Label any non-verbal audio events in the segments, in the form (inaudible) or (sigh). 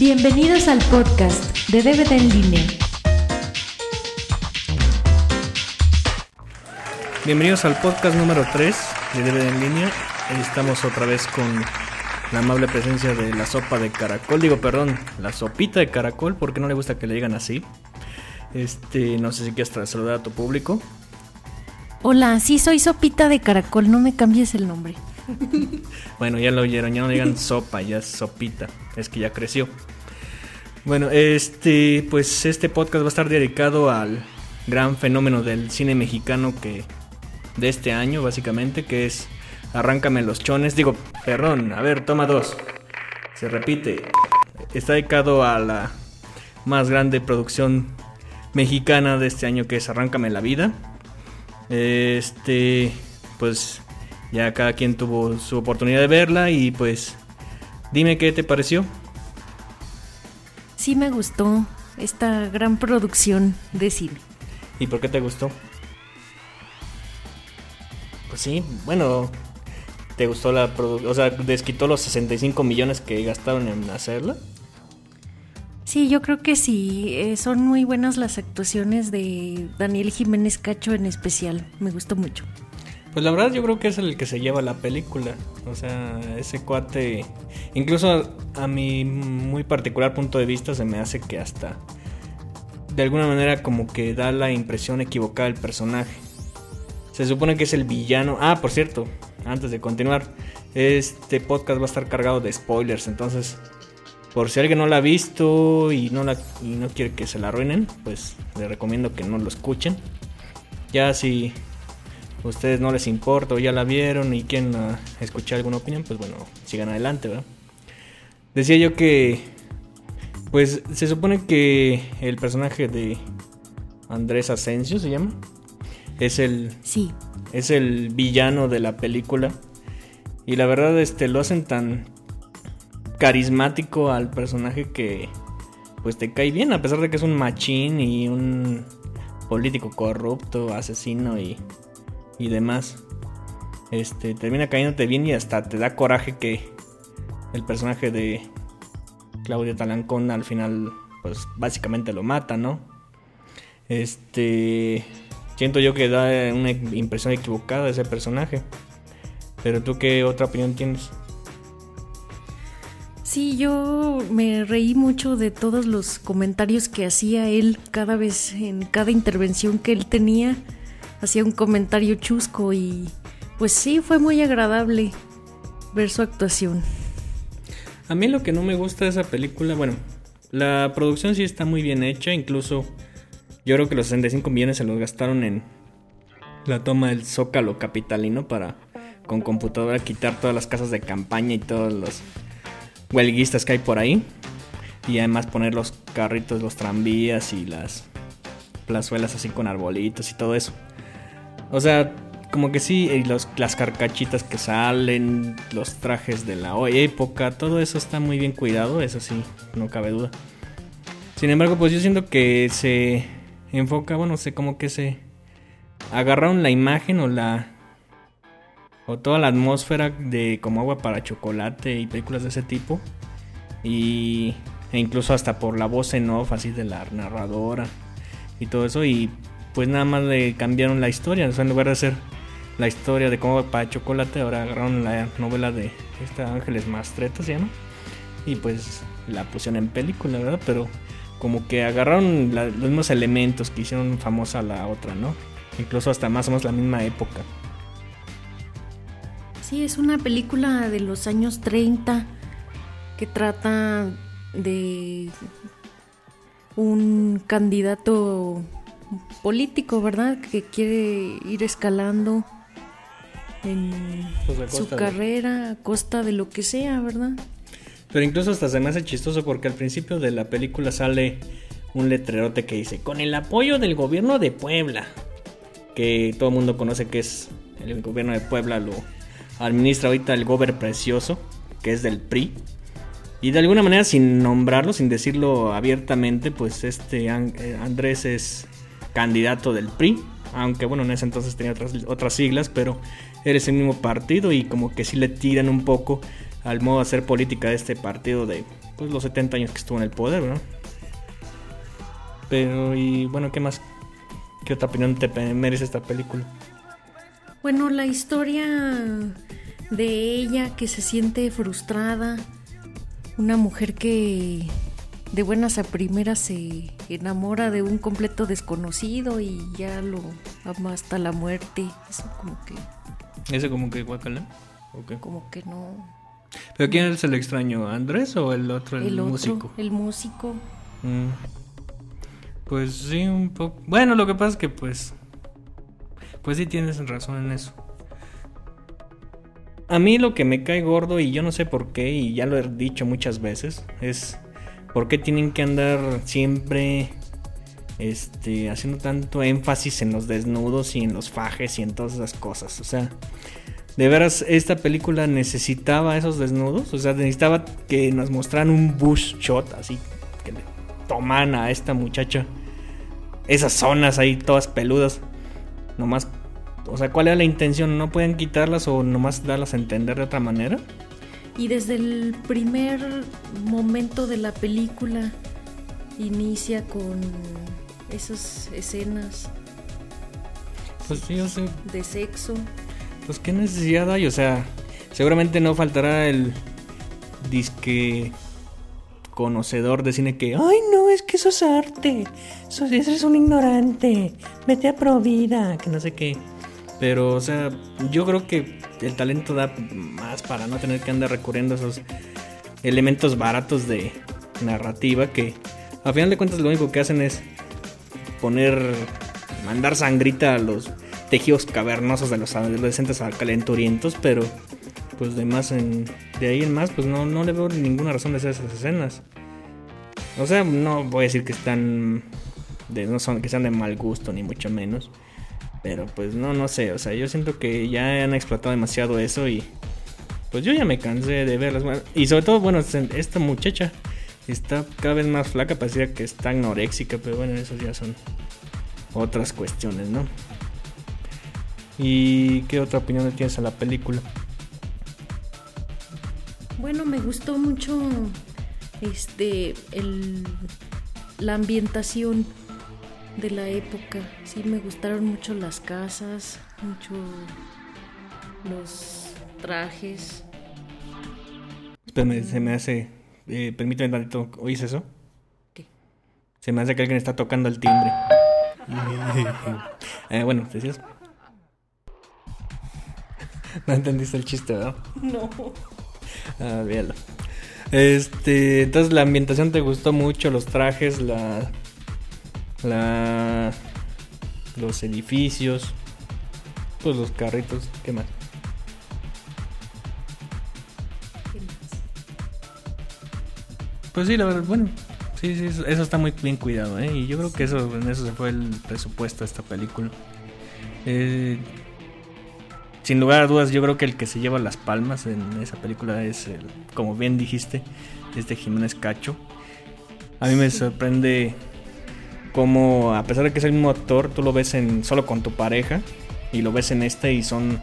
Bienvenidos al podcast de DVD en línea. Bienvenidos al podcast número 3 de DVD en línea. Estamos otra vez con la amable presencia de la sopa de caracol. Digo, perdón, la sopita de caracol, porque no le gusta que le digan así. Este, no sé si quieres saludar a tu público. Hola, sí soy Sopita de Caracol, no me cambies el nombre. Bueno, ya lo oyeron, ya no digan (laughs) sopa, ya es sopita, es que ya creció. Bueno, este, pues este podcast va a estar dedicado al gran fenómeno del cine mexicano que de este año, básicamente, que es Arráncame los chones. Digo, perdón, a ver, toma dos. Se repite. Está dedicado a la más grande producción mexicana de este año que es Arráncame la vida. Este, pues ya cada quien tuvo su oportunidad de verla y pues dime qué te pareció. Sí me gustó esta gran producción de cine. ¿Y por qué te gustó? Pues sí, bueno, ¿te gustó la producción? O sea, desquitó los 65 millones que gastaron en hacerla. Sí, yo creo que sí. Eh, son muy buenas las actuaciones de Daniel Jiménez Cacho en especial. Me gustó mucho. Pues la verdad yo creo que es el que se lleva la película. O sea, ese cuate, incluso a mi muy particular punto de vista, se me hace que hasta de alguna manera como que da la impresión equivocada del personaje. Se supone que es el villano. Ah, por cierto, antes de continuar, este podcast va a estar cargado de spoilers, entonces por si alguien no la ha visto y no, la, no quiere que se la arruinen, pues le recomiendo que no lo escuchen. Ya si ustedes no les importa o ya la vieron y quieren uh, escuchar alguna opinión, pues bueno, sigan adelante, ¿verdad? Decía yo que, pues se supone que el personaje de Andrés Asensio se llama, es el, sí. es el villano de la película y la verdad este lo hacen tan carismático al personaje que pues te cae bien, a pesar de que es un machín y un político corrupto, asesino y, y demás. Este, termina cayéndote bien y hasta te da coraje que el personaje de Claudia Talancón al final, pues básicamente lo mata, ¿no? Este, siento yo que da una impresión equivocada ese personaje. Pero tú qué otra opinión tienes? Sí, yo me reí mucho de todos los comentarios que hacía él cada vez, en cada intervención que él tenía, hacía un comentario chusco y pues sí, fue muy agradable ver su actuación. A mí lo que no me gusta de esa película, bueno, la producción sí está muy bien hecha, incluso yo creo que los 65 millones se los gastaron en la toma del zócalo capitalino para con computadora quitar todas las casas de campaña y todos los huelguistas que hay por ahí. Y además poner los carritos, los tranvías y las plazuelas así con arbolitos y todo eso. O sea, como que sí, y los, las carcachitas que salen, los trajes de la época, todo eso está muy bien cuidado, eso sí, no cabe duda. Sin embargo, pues yo siento que se enfoca, bueno, sé como que se agarraron la imagen o la o toda la atmósfera de como agua para chocolate y películas de ese tipo. Y e incluso hasta por la voz en off así de la narradora y todo eso y pues nada más le cambiaron la historia, en lugar de hacer la historia de cómo agua para chocolate, ahora agarraron la novela de esta Ángeles Mastreta se llama y pues la pusieron en película, ¿verdad? Pero como que agarraron los mismos elementos que hicieron famosa la otra, ¿no? Incluso hasta más o menos la misma época. Sí, es una película de los años 30 que trata de un candidato político, ¿verdad? Que quiere ir escalando en pues su carrera a costa de lo que sea, ¿verdad? Pero incluso hasta se me hace chistoso porque al principio de la película sale un letrerote que dice, con el apoyo del gobierno de Puebla, que todo el mundo conoce que es el gobierno de Puebla, lo administra ahorita el Gober Precioso, que es del PRI. Y de alguna manera, sin nombrarlo, sin decirlo abiertamente, pues este eh, Andrés es candidato del PRI. Aunque bueno, en ese entonces tenía otras, otras siglas, pero eres el mismo partido y como que sí le tiran un poco al modo de hacer política de este partido de pues los 70 años que estuvo en el poder, ¿no? Pero y bueno, ¿qué más? ¿Qué otra opinión te merece esta película? Bueno, la historia de ella que se siente frustrada, una mujer que de buenas a primeras se enamora de un completo desconocido y ya lo ama hasta la muerte. Eso como que... ¿Eso como que guacala? Como que no... ¿Pero quién es el extraño? ¿Andrés o el otro, el, el músico? El músico. Mm. Pues sí, un poco. Bueno, lo que pasa es que pues... Pues sí tienes razón en eso. A mí lo que me cae gordo y yo no sé por qué, y ya lo he dicho muchas veces, es por qué tienen que andar siempre este, haciendo tanto énfasis en los desnudos y en los fajes y en todas esas cosas. O sea, de veras, esta película necesitaba esos desnudos. O sea, necesitaba que nos mostraran un bush shot así, que le toman a esta muchacha esas zonas ahí todas peludas. Nomás o sea, ¿cuál era la intención? ¿No pueden quitarlas o nomás darlas a entender de otra manera? Y desde el primer momento de la película inicia con esas escenas. Pues sí, yo sé. De sexo. Pues qué necesidad hay, o sea, seguramente no faltará el disque conocedor de cine que, ay no, es que eso es arte, eso, es un ignorante, vete a Provida, que no sé qué. Pero, o sea, yo creo que el talento da más para no tener que andar recurriendo a esos elementos baratos de narrativa que a final de cuentas lo único que hacen es poner, mandar sangrita a los tejidos cavernosos de los adolescentes calenturientos, pero pues de más en, de ahí en más pues no, no le veo ninguna razón de hacer esas escenas. O sea, no voy a decir que están no son que sean de mal gusto ni mucho menos. Pero pues no, no sé, o sea, yo siento que ya han explotado demasiado eso y pues yo ya me cansé de verlas. Y sobre todo, bueno, esta muchacha está cada vez más flaca, parecía que está anoréxica, pero bueno, eso ya son otras cuestiones, ¿no? ¿Y qué otra opinión tienes a la película? Bueno, me gustó mucho este el la ambientación de la época. Sí, me gustaron mucho las casas, mucho los trajes. Espérame, se me hace. Eh, permíteme tantito, ¿oís eso? ¿Qué? Se me hace que alguien está tocando el timbre. (laughs) eh, bueno, decías? (laughs) No entendiste el chiste, ¿verdad? No. (laughs) Ah, véalo. Este, entonces la ambientación te gustó mucho, los trajes, la la, los edificios, pues los carritos, ¿qué más? Pues sí, la verdad, bueno, sí, sí, eso, está muy bien cuidado, ¿eh? Y yo creo que eso, en eso se fue el presupuesto de esta película. Eh, sin lugar a dudas, yo creo que el que se lleva las palmas en esa película es, el, como bien dijiste, este Jiménez Cacho. A mí me sorprende como a pesar de que es el mismo actor, tú lo ves en solo con tu pareja y lo ves en este y son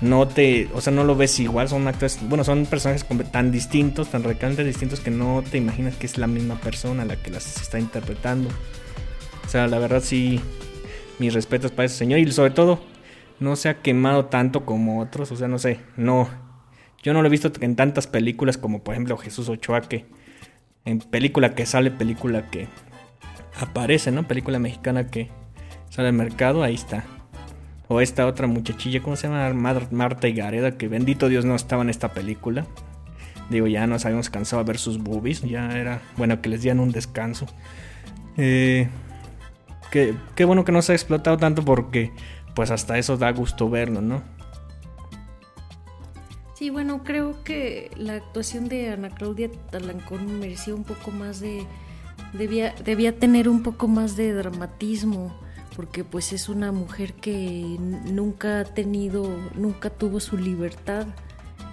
no te, o sea, no lo ves igual, son actores, bueno, son personajes tan distintos, tan radicalmente distintos que no te imaginas que es la misma persona la que las está interpretando. O sea, la verdad sí mis respetos para ese señor y sobre todo no se ha quemado tanto como otros, o sea, no sé, no yo no lo he visto en tantas películas como por ejemplo Jesús Ochoa que en película que sale, película que aparece, ¿no? Película mexicana que sale al mercado, ahí está. O esta otra muchachilla, ¿cómo se llama? Marta y Gareda, que bendito Dios no estaba en esta película. Digo, ya nos habíamos cansado de ver sus boobies, ya era bueno que les dieran un descanso. Eh, qué, qué bueno que no se ha explotado tanto porque pues hasta eso da gusto verlo, ¿no? Sí, bueno, creo que la actuación de Ana Claudia Talancón merecía un poco más de, debía, debía tener un poco más de dramatismo, porque pues es una mujer que nunca ha tenido, nunca tuvo su libertad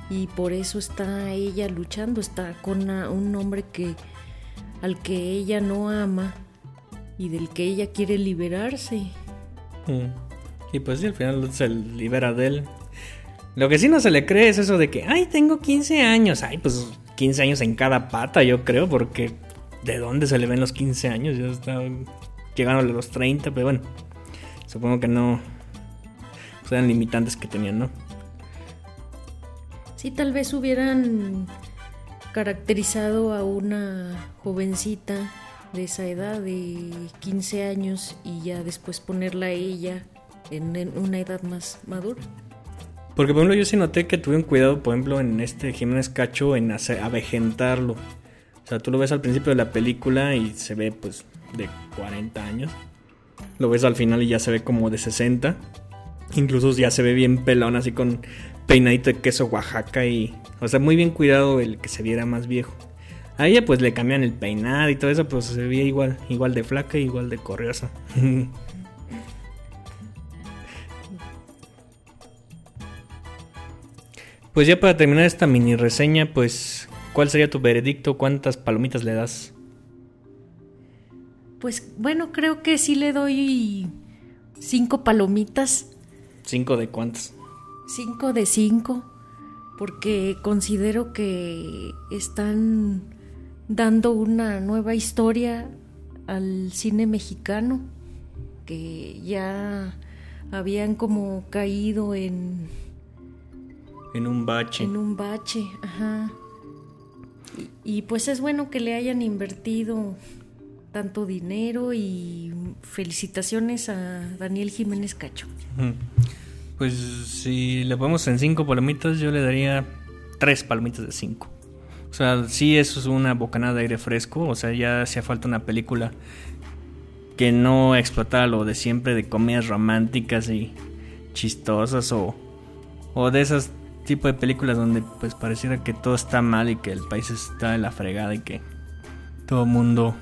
y por eso está ella luchando, está con un hombre que al que ella no ama y del que ella quiere liberarse. Mm. Y pues sí, al final se libera de él. Lo que sí no se le cree es eso de que, ay, tengo 15 años, ay, pues 15 años en cada pata, yo creo, porque ¿de dónde se le ven los 15 años? Ya está llegando a los 30, pero bueno, supongo que no pues eran limitantes que tenían, ¿no? Sí, tal vez hubieran caracterizado a una jovencita de esa edad de 15 años y ya después ponerla a ella en, una edad más madura. Porque por ejemplo yo sí noté que tuvieron cuidado, por ejemplo, en este Jiménez Cacho en hacer, avejentarlo. O sea, tú lo ves al principio de la película y se ve pues de 40 años. Lo ves al final y ya se ve como de 60. Incluso ya se ve bien pelón, así con peinadito de queso Oaxaca y... O sea, muy bien cuidado el que se viera más viejo. A ella pues le cambian el peinado y todo eso, pues se veía igual, igual de flaca y igual de corriosa. (laughs) pues ya para terminar esta mini reseña, pues ¿cuál sería tu veredicto? ¿Cuántas palomitas le das? Pues bueno, creo que sí le doy cinco palomitas. ¿Cinco de cuántas? Cinco de cinco, porque considero que están dando una nueva historia al cine mexicano, que ya habían como caído en... En un bache. En un bache, ajá. Y, pues es bueno que le hayan invertido tanto dinero y felicitaciones a Daniel Jiménez Cacho. Pues si le ponemos en cinco palomitas, yo le daría tres palomitas de cinco. O sea, sí, eso es una bocanada de aire fresco. O sea, ya hacía falta una película que no explotara lo de siempre de comedias románticas y chistosas o, o de esas tipo de películas donde pues pareciera que todo está mal y que el país está en la fregada y que todo mundo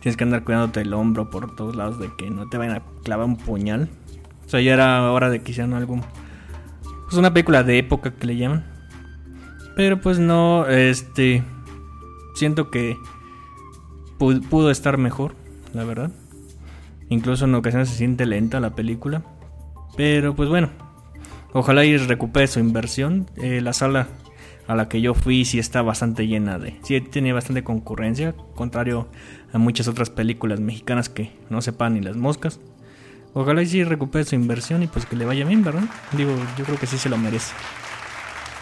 tienes que andar cuidándote el hombro por todos lados de que no te vayan a clavar un puñal. O sea, ya era hora de que hicieran algo. Pues una película de época que le llaman. Pero pues no, este. Siento que pudo estar mejor, la verdad. Incluso en ocasiones se siente lenta la película. Pero pues bueno, ojalá y recupere su inversión. Eh, la sala a la que yo fui sí está bastante llena de... Sí tiene bastante concurrencia, contrario a muchas otras películas mexicanas que no sepan ni las moscas. Ojalá y sí recupere su inversión y pues que le vaya bien, ¿verdad? Digo, yo creo que sí se lo merece.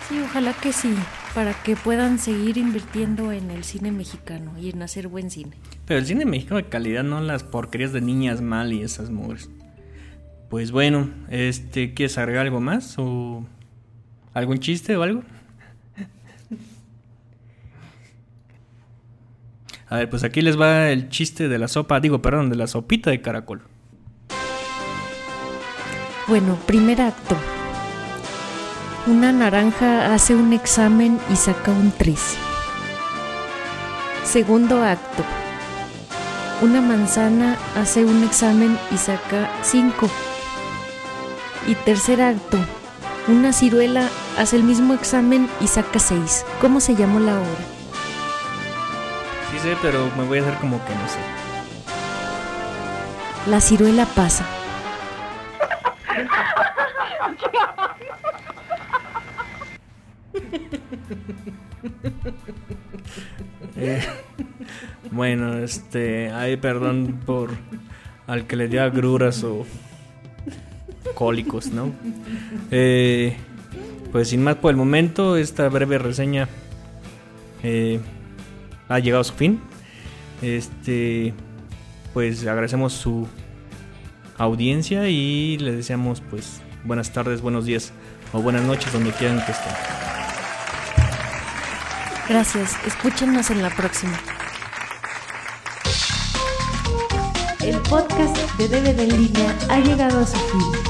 Sí, ojalá que sí, para que puedan seguir invirtiendo en el cine mexicano y en hacer buen cine. Pero el cine mexicano de calidad, no las porquerías de niñas mal y esas mugres. Pues bueno, este, ¿quieres agregar algo más? ¿O algún chiste o algo? A ver, pues aquí les va el chiste de la sopa, digo, perdón, de la sopita de caracol. Bueno, primer acto. Una naranja hace un examen y saca un 3. Segundo acto. Una manzana hace un examen y saca 5. Y tercer acto. Una ciruela hace el mismo examen y saca 6. ¿Cómo se llamó la obra? Sí sé, pero me voy a hacer como que no sé. La ciruela pasa. Eh, bueno, este, ay, perdón por al que le dio agruras o ¿no? Eh, pues sin más por el momento, esta breve reseña eh, ha llegado a su fin. Este, pues agradecemos su audiencia y le deseamos pues buenas tardes, buenos días o buenas noches donde quieran que estén. Gracias, escúchenos en la próxima. El podcast de DVD en línea ha llegado a su fin.